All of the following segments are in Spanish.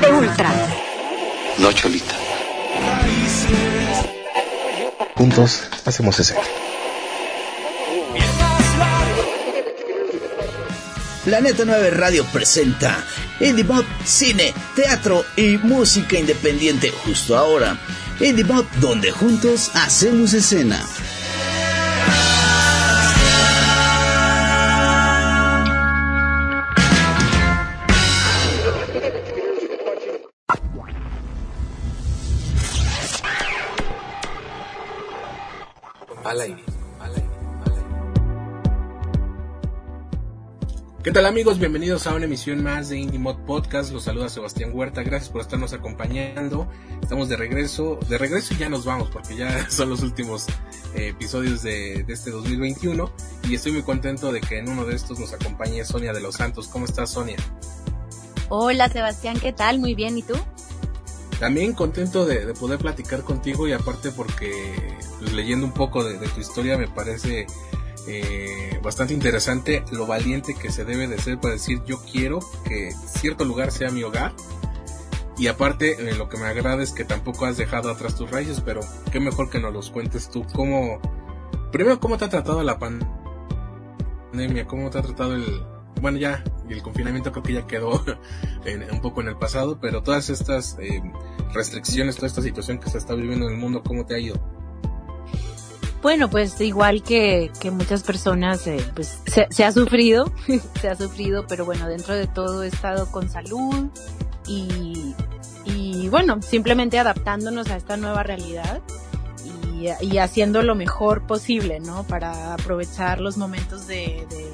de Ultra. No, Cholita. Juntos hacemos ese. Planeta 9 Radio presenta Indie Pop, cine, teatro y música independiente justo ahora. Indie Pop, donde juntos hacemos escena. ¿Qué tal amigos? Bienvenidos a una emisión más de Indie Mod Podcast. Los saluda Sebastián Huerta. Gracias por estarnos acompañando. Estamos de regreso. De regreso y ya nos vamos porque ya son los últimos eh, episodios de, de, este 2021. Y estoy muy contento de que en uno de estos nos acompañe Sonia de los Santos. ¿Cómo estás Sonia? Hola Sebastián, ¿qué tal? Muy bien. ¿Y tú? También contento de, de poder platicar contigo y aparte porque pues, leyendo un poco de, de tu historia me parece eh, bastante interesante lo valiente que se debe de ser para decir yo quiero que cierto lugar sea mi hogar. Y aparte eh, lo que me agrada es que tampoco has dejado atrás tus raíces pero qué mejor que nos los cuentes tú. Cómo primero cómo te ha tratado la pandemia cómo te ha tratado el bueno ya el confinamiento creo que ya quedó en, un poco en el pasado pero todas estas eh, restricciones toda esta situación que se está viviendo en el mundo cómo te ha ido bueno, pues igual que, muchas personas, eh, pues se, ha sufrido, se ha sufrido, pero bueno, dentro de todo he estado con salud y, y bueno, simplemente adaptándonos a esta nueva realidad y, y haciendo lo mejor posible, ¿no? Para aprovechar los momentos de, de,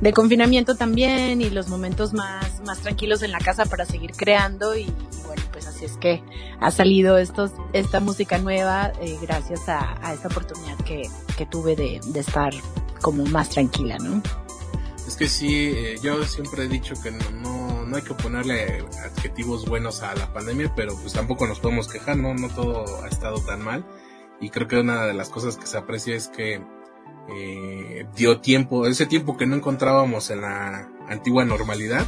de, confinamiento también y los momentos más, más tranquilos en la casa para seguir creando y, bueno, pues así es que ha salido estos, esta música nueva eh, gracias a, esta oportunidad que, que tuve de, de, estar como más tranquila, ¿no? Es que sí, eh, yo siempre he dicho que no, no, no, hay que ponerle adjetivos buenos a la pandemia, pero pues tampoco nos podemos quejar, ¿no? No todo ha estado tan mal. Y creo que una de las cosas que se aprecia es que eh, dio tiempo, ese tiempo que no encontrábamos en la antigua normalidad,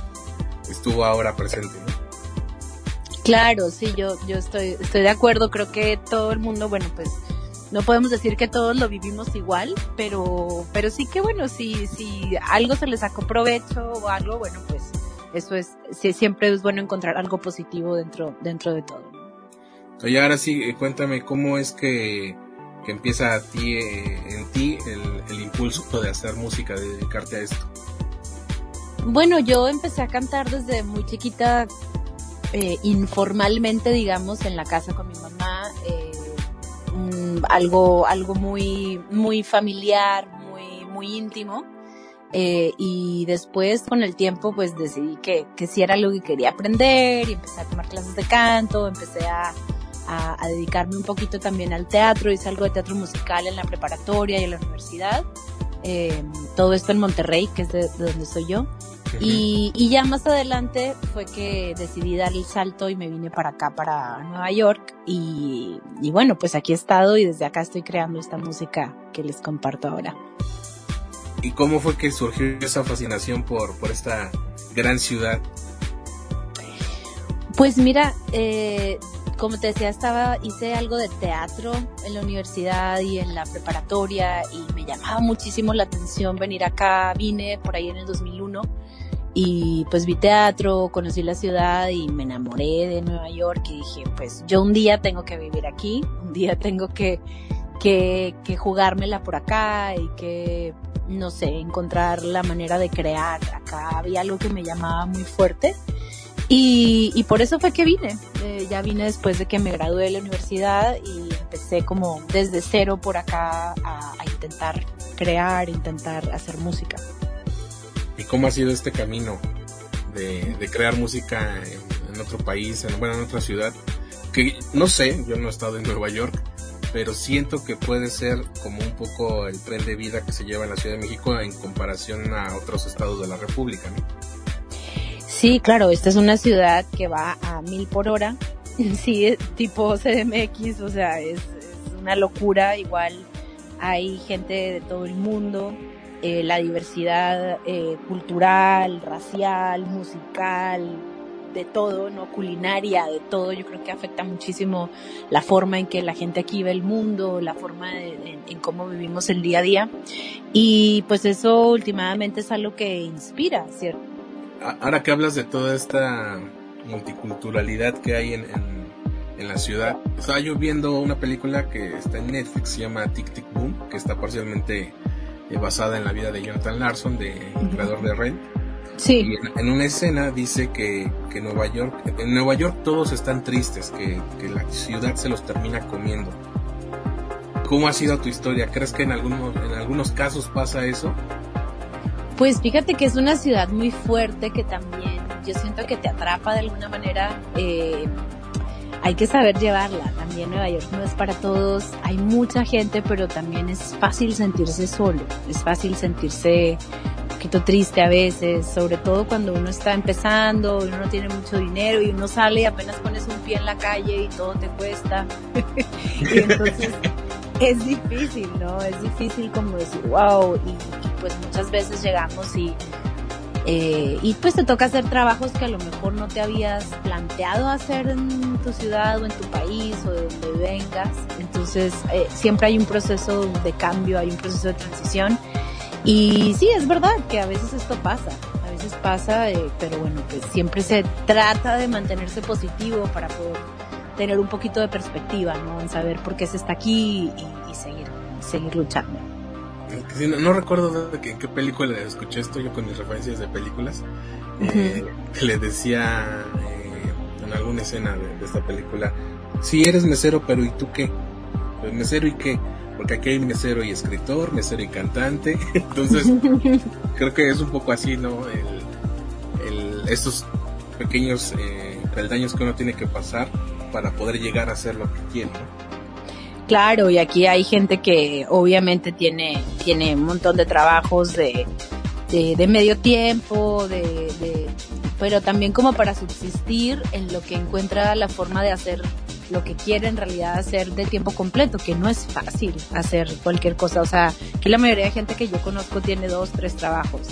estuvo ahora presente, ¿no? Claro, sí, yo, yo estoy, estoy de acuerdo. Creo que todo el mundo, bueno, pues no podemos decir que todos lo vivimos igual, pero, pero sí que bueno, si, si algo se le sacó provecho o algo, bueno, pues eso es, sí, siempre es bueno encontrar algo positivo dentro, dentro de todo. Oye, ahora sí, cuéntame cómo es que, empieza a ti, eh, en ti el, impulso de hacer música, de dedicarte a esto. Bueno, yo empecé a cantar desde muy chiquita, eh, informalmente, digamos, en la casa con mi mamá, eh, um, algo, algo muy, muy familiar, muy, muy íntimo. Y después con el tiempo pues decidí que, que sí era lo que quería aprender y empecé a tomar clases de canto, empecé a, a, a dedicarme un poquito también al teatro, hice algo de teatro musical en la preparatoria y en la universidad. Eh, todo esto en Monterrey, que es de, de donde soy yo. Y, y, ya más adelante fue que decidí dar el salto y me vine para acá, para Nueva York. Y, y, bueno, pues aquí he estado y desde acá estoy creando esta música que les comparto ahora. ¿Y cómo fue que surgió esa fascinación por, por esta gran ciudad? Pues mira, eh, como te decía, estaba, hice algo de teatro en la universidad y en la preparatoria y me llamaba muchísimo la atención venir acá. Vine por ahí en el 2001 y pues vi teatro, conocí la ciudad y me enamoré de Nueva York y dije, pues yo un día tengo que vivir aquí, un día tengo que, que, que jugármela por acá y que, no sé, encontrar la manera de crear. Acá había algo que me llamaba muy fuerte. Y, y por eso fue que vine. Eh, ya vine después de que me gradué de la universidad y empecé como desde cero por acá a, intentar crear, intentar hacer música. ¿Y cómo ha sido este camino de, crear música en, en, otro país, en, bueno, en otra ciudad? Que no sé, yo no he estado en Nueva York, pero siento que puede ser como un poco el tren de vida que se lleva en la Ciudad de México en comparación a otros estados de la República, ¿no? Sí, claro, esta es una ciudad que va a mil por hora, sí, tipo CDMX, o sea, es, una locura, igual hay gente de todo el mundo, eh, la diversidad eh, cultural, racial, musical, de todo, ¿no? Culinaria, de todo. Yo creo que afecta muchísimo la forma en que la gente aquí ve el mundo, la forma de, en, cómo vivimos el día a día. Y pues eso últimamente es algo que inspira, ¿cierto? Ahora que hablas de toda esta multiculturalidad que hay en, en, la ciudad, estaba yo viendo una película que está en Netflix, se llama Tic Tic Boom, que está parcialmente eh, basada en la vida de Jonathan Larson, de creador de Rent Sí. Y en, una escena dice que, que, Nueva York, en Nueva York todos están tristes, que, que, la ciudad se los termina comiendo. ¿Cómo ha sido tu historia? ¿Crees que en algunos, en algunos casos pasa eso? Pues fíjate que es una ciudad muy fuerte que también yo siento que te atrapa de alguna manera. Eh, hay que saber llevarla. También Nueva York no es para todos. Hay mucha gente, pero también es fácil sentirse solo. Es fácil sentirse poquito triste a veces, sobre todo cuando uno está empezando, uno no tiene mucho dinero y uno sale y apenas pones un pie en la calle y todo te cuesta. y entonces es difícil, ¿no? Es difícil como decir, wow, pues muchas veces llegamos y, eh, y pues te toca hacer trabajos que a lo mejor no te habías planteado hacer en tu ciudad o en tu país o de donde vengas. Entonces eh, siempre hay un proceso de cambio, hay un proceso de transición y sí, es verdad que a veces esto pasa, a veces pasa, eh, pero bueno, pues siempre se trata de mantenerse positivo para poder tener un poquito de perspectiva, ¿no? En saber por qué se está aquí y, seguir, seguir luchando. No, recuerdo de qué, qué película escuché esto yo con mis referencias de películas. Eh, le decía eh, en alguna escena de, de, esta película, si eres mesero, pero ¿y tú qué? Pues mesero y qué? porque aquí hay mesero y escritor, mesero y cantante, entonces creo que es un poco así, ¿no? El, estos pequeños eh, peldaños que uno tiene que pasar para poder llegar a hacer lo que quiere. Claro, y aquí hay gente que obviamente tiene, tiene un montón de trabajos de, de, medio tiempo, de, de, pero también como para subsistir en lo que encuentra la forma de hacer lo que quiere en realidad hacer de tiempo completo, que no es fácil hacer cualquier cosa. O sea, aquí la mayoría de gente que yo conozco tiene dos, tres trabajos.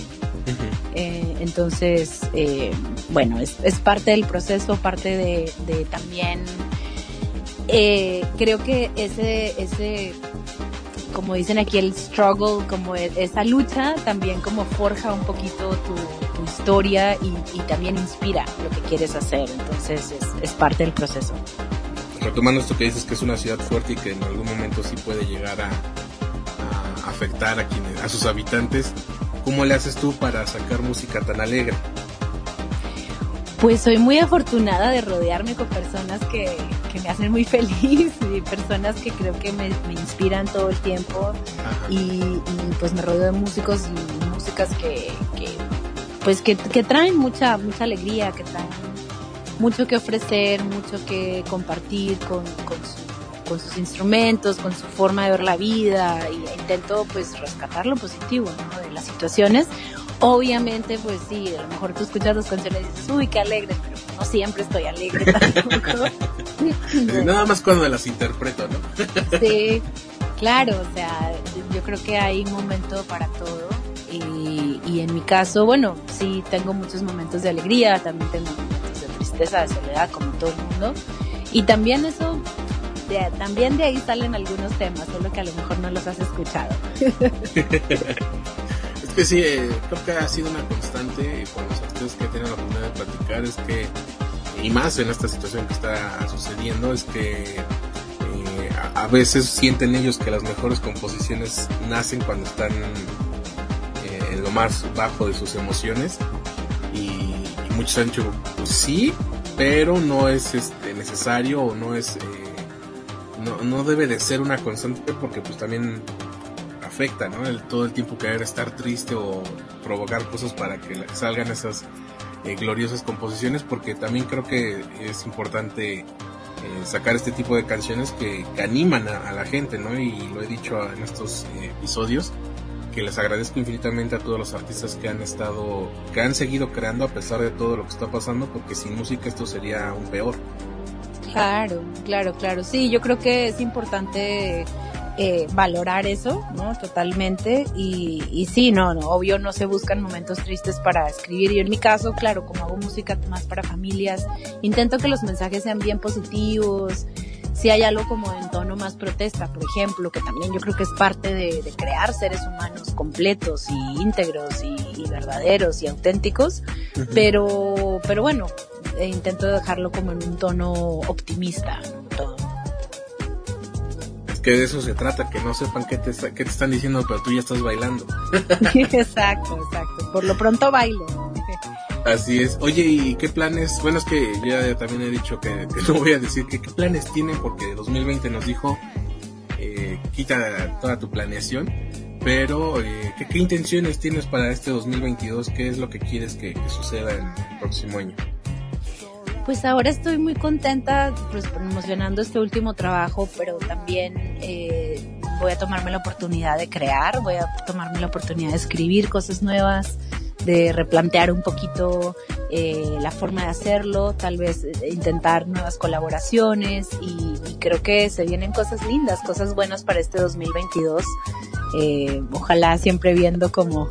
Eh, entonces, eh, bueno, es, es, parte del proceso, parte de, de también, eh, creo que ese, ese, como dicen aquí, el struggle, como e, esa lucha, también como forja un poquito tu, tu historia y, y, también inspira lo que quieres hacer. Entonces, es, es parte del proceso retomando esto que dices que es una ciudad fuerte y que en algún momento sí puede llegar a, afectar a quienes, a sus habitantes, ¿cómo le haces tú para sacar música tan alegre? Pues soy muy afortunada de rodearme con personas que, me hacen muy feliz y personas que creo que me, inspiran todo el tiempo y, pues me rodeo de músicos y músicas que, pues que, que, traen mucha mucha alegría, que traen mucho que ofrecer, mucho que compartir con, con, sus instrumentos, con su forma de ver la vida y intento pues rescatar lo positivo de las situaciones. Obviamente pues sí, a lo mejor tú escuchas las canciones y dices, uy, qué alegre, pero no siempre estoy alegre tampoco. Nada más cuando las interpreto, ¿no? sí, claro, o sea, yo creo que hay un momento para todo. Y, y en mi caso, bueno, sí tengo muchos momentos de alegría, también tengo tristeza, de soledad, como todo el mundo. Y también eso, también de ahí salen algunos temas, solo que a lo mejor no los has escuchado. es que sí, eh, creo que ha sido una constante con los artistas que tienen la oportunidad de platicar, es que, y más en esta situación que está sucediendo, es que eh, a, veces sienten ellos que las mejores composiciones nacen cuando están eh, en lo más bajo de sus emociones y muchos han dicho, pues sí, pero no es este, necesario o no es, eh, no, no debe de ser una constante porque pues también afecta, ¿no? El, todo el tiempo querer estar triste o provocar cosas para que salgan esas eh, gloriosas composiciones porque también creo que es importante eh, sacar este tipo de canciones que, animan a, la gente, ¿no? Y lo he dicho en estos episodios que les agradezco infinitamente a todos los artistas que han estado, que han seguido creando a pesar de todo lo que está pasando, porque sin música esto sería aún peor. Claro, claro, claro. Sí, yo creo que es importante eh, valorar eso, ¿no? Totalmente. Y, y sí, no, no, obvio no se buscan momentos tristes para escribir. Y en mi caso, claro, como hago música más para familias, intento que los mensajes sean bien positivos. Si hay algo como en tono más protesta, por ejemplo, que también yo creo que es parte de, crear seres humanos completos y íntegros y, verdaderos y auténticos, pero, pero bueno, eh, intento dejarlo como en un tono optimista, todo que de eso se trata, que no sepan qué te, qué te están diciendo, pero tú ya estás bailando. exacto, exacto. Por lo pronto bailo. Así es. Oye, ¿y qué planes? Bueno, es que ya también he dicho que, no voy a decir que qué planes tienen porque 2020 nos dijo eh, quita toda tu planeación. Pero, eh, ¿qué, intenciones tienes para este 2022? ¿Qué es lo que quieres que, que suceda en el próximo año? Pues ahora estoy muy contenta pues, promocionando este último trabajo, pero también eh, voy a tomarme la oportunidad de crear, voy a tomarme la oportunidad de escribir cosas nuevas, de replantear un poquito eh, la forma de hacerlo, tal vez eh, intentar nuevas colaboraciones y, creo que se vienen cosas lindas, cosas buenas para este 2022. ojalá siempre viendo como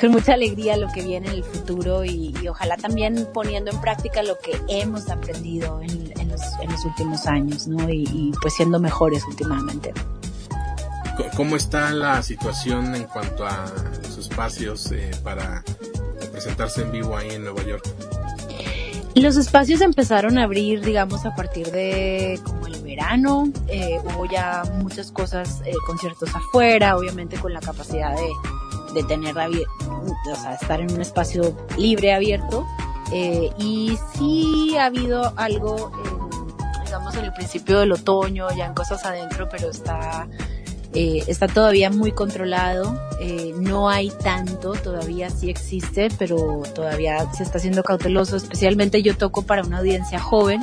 con mucha alegría lo que viene en el futuro y, ojalá también poniendo en práctica lo que hemos aprendido en, los, últimos años, ¿no? Y, pues siendo mejores últimamente. ¿Cómo está la situación en cuanto a los espacios eh, para presentarse en vivo ahí en Nueva York? Los espacios empezaron a abrir, digamos, a partir de como el verano. Eh, hubo ya muchas cosas, eh, conciertos afuera, obviamente con la capacidad de, de tener, o sea, estar en un espacio libre, abierto. Eh, y sí ha habido algo, digamos, en el principio del otoño, ya en cosas adentro, pero está, eh, está todavía muy controlado. Eh, no hay tanto, todavía sí existe, pero todavía se está haciendo cauteloso. Especialmente yo toco para una audiencia joven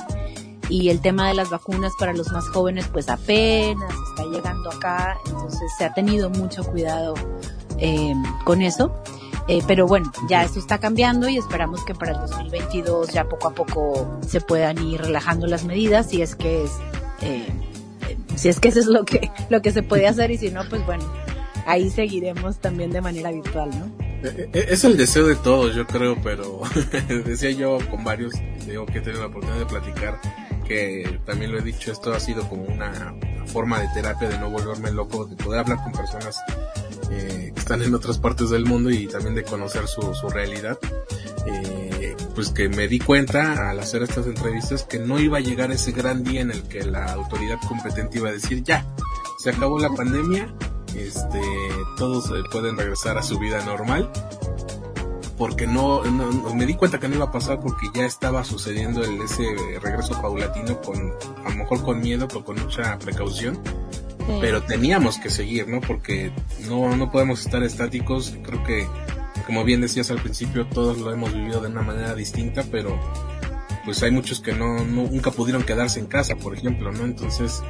y el tema de las vacunas para los más jóvenes pues apenas está llegando acá, entonces se ha tenido mucho cuidado eh, con eso. Eh, pero bueno, ya eso está cambiando y esperamos que para el 2022 ya poco a poco se puedan ir relajando las medidas si es que es, eh, si es que eso es lo que, lo que se puede hacer y si no, pues bueno, ahí seguiremos también de manera virtual, ¿no? Es el deseo de todos, yo creo, pero decía yo con varios, digo que he tenido la oportunidad de platicar, que también lo he dicho, esto ha sido como una forma de terapia de no volverme loco, de poder hablar con personas eh, que están en otras partes del mundo y también de conocer su, su realidad. Eh, pues que me di cuenta al hacer estas entrevistas que no iba a llegar ese gran día en el que la autoridad competente iba a decir ya, se acabó la pandemia, este, todos eh, pueden regresar a su vida normal porque no, no, me di cuenta que no iba a pasar porque ya estaba sucediendo el, ese regreso paulatino con a lo mejor con miedo pero con mucha precaución. Pero teníamos que seguir no porque no no podemos estar estáticos. Creo que como bien decías al principio todos lo hemos vivido de una manera distinta pero pues hay muchos que no, nunca pudieron quedarse en casa por ejemplo no entonces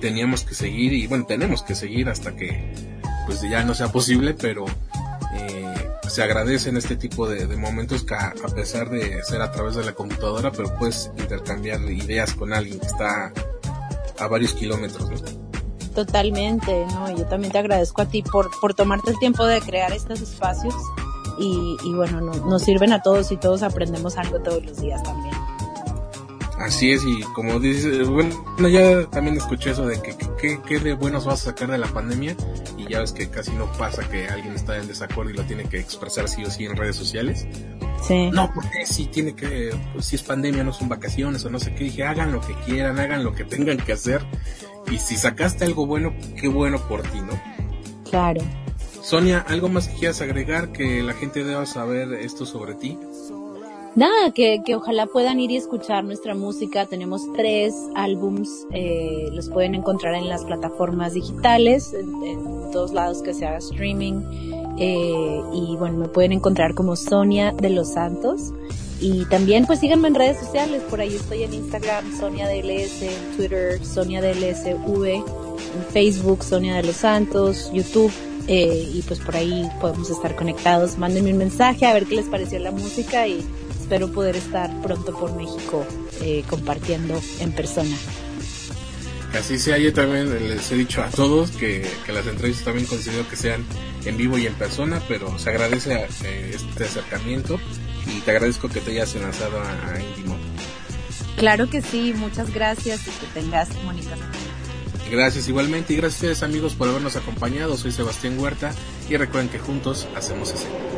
teníamos que seguir y bueno tenemos que seguir hasta que pues ya no sea posible pero se agradecen este tipo de, momentos que a, pesar de ser a través de la computadora, pero puedes intercambiar ideas con alguien que está a varios kilómetros. Totalmente, ¿no? Yo también te agradezco a ti por, por tomarte el tiempo de crear estos espacios y, y bueno, nos sirven a todos y todos aprendemos algo todos los días también. Así es, y como dices, bueno, ya también escuché eso de que qué de buenos vas a sacar de la pandemia y ya ves que casi no pasa que alguien está en desacuerdo y lo tiene que expresar sí o sí en redes sociales. Sí. No, porque si tiene que, pues, si es pandemia no son vacaciones o no sé qué, dije, hagan lo que quieran, hagan lo que tengan que hacer y si sacaste algo bueno, qué bueno por ti, ¿no? Claro. Sonia, ¿algo más que quieras agregar que la gente deba saber esto sobre ti? Nada, que, que ojalá puedan ir y escuchar nuestra música. Tenemos tres álbums, eh, los pueden encontrar en las plataformas digitales, en, todos lados que se haga streaming. Eh, y bueno, me pueden encontrar como Sonia de los Santos. Y también pues síganme en redes sociales, por ahí estoy en Instagram, Sonia DLS, en Twitter, Sonia DLSV, en Facebook, Sonia de los Santos, YouTube. Eh, y pues por ahí podemos estar conectados. Mándenme un mensaje a ver qué les pareció la música y espero poder estar pronto por México eh, compartiendo en persona. Así sea, yo también les he dicho a todos que, las entrevistas también considero que sean en vivo y en persona, pero se agradece eh, este acercamiento y te agradezco que te hayas enlazado a, a Claro que sí, muchas gracias y que tengas bonita Gracias igualmente y gracias a ustedes amigos por habernos acompañado. Soy Sebastián Huerta y recuerden que juntos hacemos ese.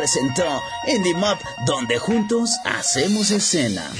Presentó Indie Mop, donde juntos hacemos escena.